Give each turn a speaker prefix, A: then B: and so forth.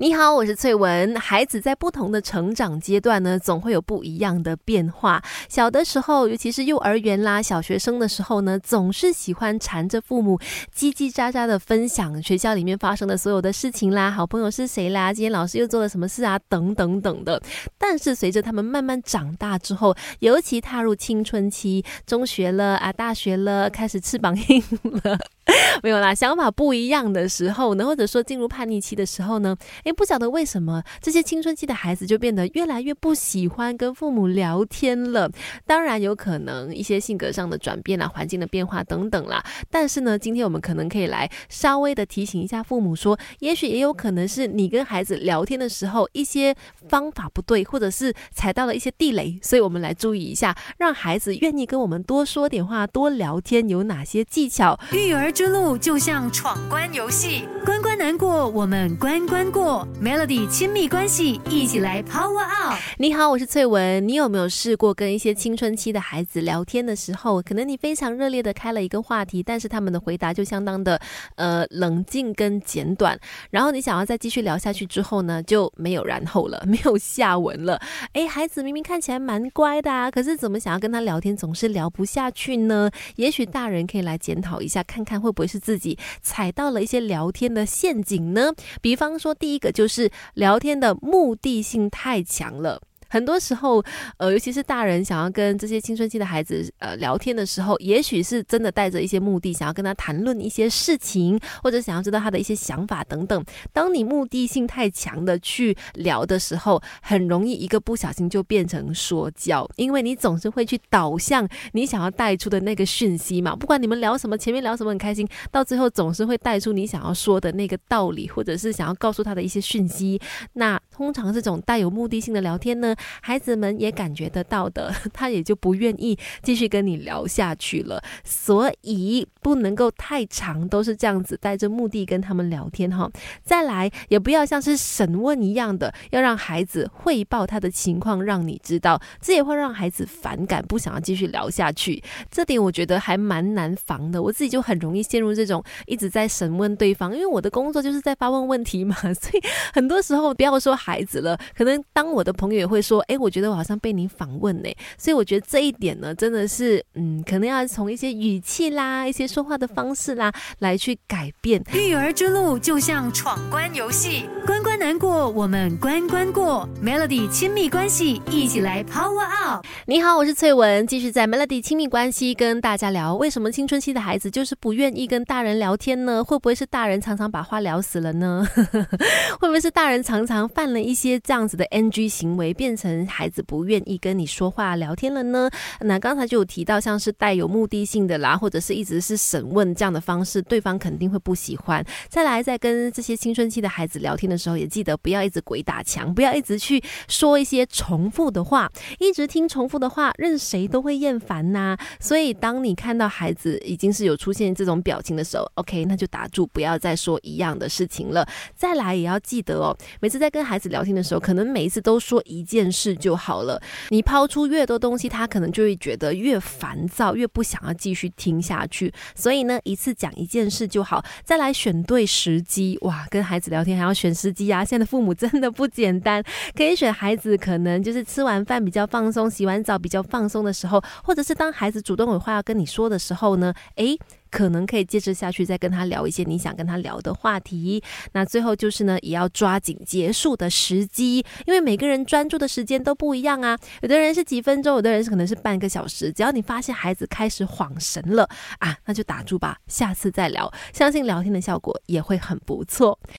A: 你好，我是翠文。孩子在不同的成长阶段呢，总会有不一样的变化。小的时候，尤其是幼儿园啦、小学生的时候呢，总是喜欢缠着父母，叽叽喳喳的分享学校里面发生的所有的事情啦，好朋友是谁啦，今天老师又做了什么事啊，等等等的。但是随着他们慢慢长大之后，尤其踏入青春期，中学了啊，大学了，开始翅膀硬了。没有啦，想法不一样的时候呢，或者说进入叛逆期的时候呢，诶，不晓得为什么这些青春期的孩子就变得越来越不喜欢跟父母聊天了。当然有可能一些性格上的转变啊，环境的变化等等啦。但是呢，今天我们可能可以来稍微的提醒一下父母说，也许也有可能是你跟孩子聊天的时候一些方法不对，或者是踩到了一些地雷，所以我们来注意一下，让孩子愿意跟我们多说点话，多聊天有哪些技巧，
B: 育儿。之路就像闯关游戏，关关难过，我们关关过。Melody 亲密关系，一起来 Power Up。
A: 你好，我是翠文。你有没有试过跟一些青春期的孩子聊天的时候，可能你非常热烈的开了一个话题，但是他们的回答就相当的呃冷静跟简短，然后你想要再继续聊下去之后呢，就没有然后了，没有下文了。哎，孩子明明看起来蛮乖的啊，可是怎么想要跟他聊天总是聊不下去呢？也许大人可以来检讨一下，看看会。会不会是自己踩到了一些聊天的陷阱呢？比方说，第一个就是聊天的目的性太强了。很多时候，呃，尤其是大人想要跟这些青春期的孩子呃聊天的时候，也许是真的带着一些目的，想要跟他谈论一些事情，或者想要知道他的一些想法等等。当你目的性太强的去聊的时候，很容易一个不小心就变成说教，因为你总是会去导向你想要带出的那个讯息嘛。不管你们聊什么，前面聊什么很开心，到最后总是会带出你想要说的那个道理，或者是想要告诉他的一些讯息。那通常这种带有目的性的聊天呢？孩子们也感觉得到的，他也就不愿意继续跟你聊下去了。所以不能够太长，都是这样子带着目的跟他们聊天哈。再来，也不要像是审问一样的，要让孩子汇报他的情况，让你知道，这也会让孩子反感，不想要继续聊下去。这点我觉得还蛮难防的。我自己就很容易陷入这种一直在审问对方，因为我的工作就是在发问问题嘛。所以很多时候，不要说孩子了，可能当我的朋友也会说。哎，我觉得我好像被你访问呢，所以我觉得这一点呢，真的是，嗯，可能要从一些语气啦、一些说话的方式啦，来去改变。
B: 育儿之路就像闯关游戏，关关难过，我们关关过。Melody 亲密关系，一起来 Power Up。
A: 你好，我是翠文，继续在 Melody 亲密关系跟大家聊，为什么青春期的孩子就是不愿意跟大人聊天呢？会不会是大人常常把话聊死了呢？会不会是大人常常犯了一些这样子的 NG 行为，变成？孩子不愿意跟你说话聊天了呢？那刚才就有提到，像是带有目的性的啦，或者是一直是审问这样的方式，对方肯定会不喜欢。再来，在跟这些青春期的孩子聊天的时候，也记得不要一直鬼打墙，不要一直去说一些重复的话，一直听重复的话，任谁都会厌烦呐。所以，当你看到孩子已经是有出现这种表情的时候，OK，那就打住，不要再说一样的事情了。再来，也要记得哦，每次在跟孩子聊天的时候，可能每一次都说一件事。就好了。你抛出越多东西，他可能就会觉得越烦躁，越不想要继续听下去。所以呢，一次讲一件事就好。再来选对时机，哇，跟孩子聊天还要选时机啊！现在的父母真的不简单，可以选孩子可能就是吃完饭比较放松，洗完澡比较放松的时候，或者是当孩子主动有话要跟你说的时候呢，诶。可能可以接着下去，再跟他聊一些你想跟他聊的话题。那最后就是呢，也要抓紧结束的时机，因为每个人专注的时间都不一样啊。有的人是几分钟，有的人是可能是半个小时。只要你发现孩子开始恍神了啊，那就打住吧，下次再聊。相信聊天的效果也会很不错。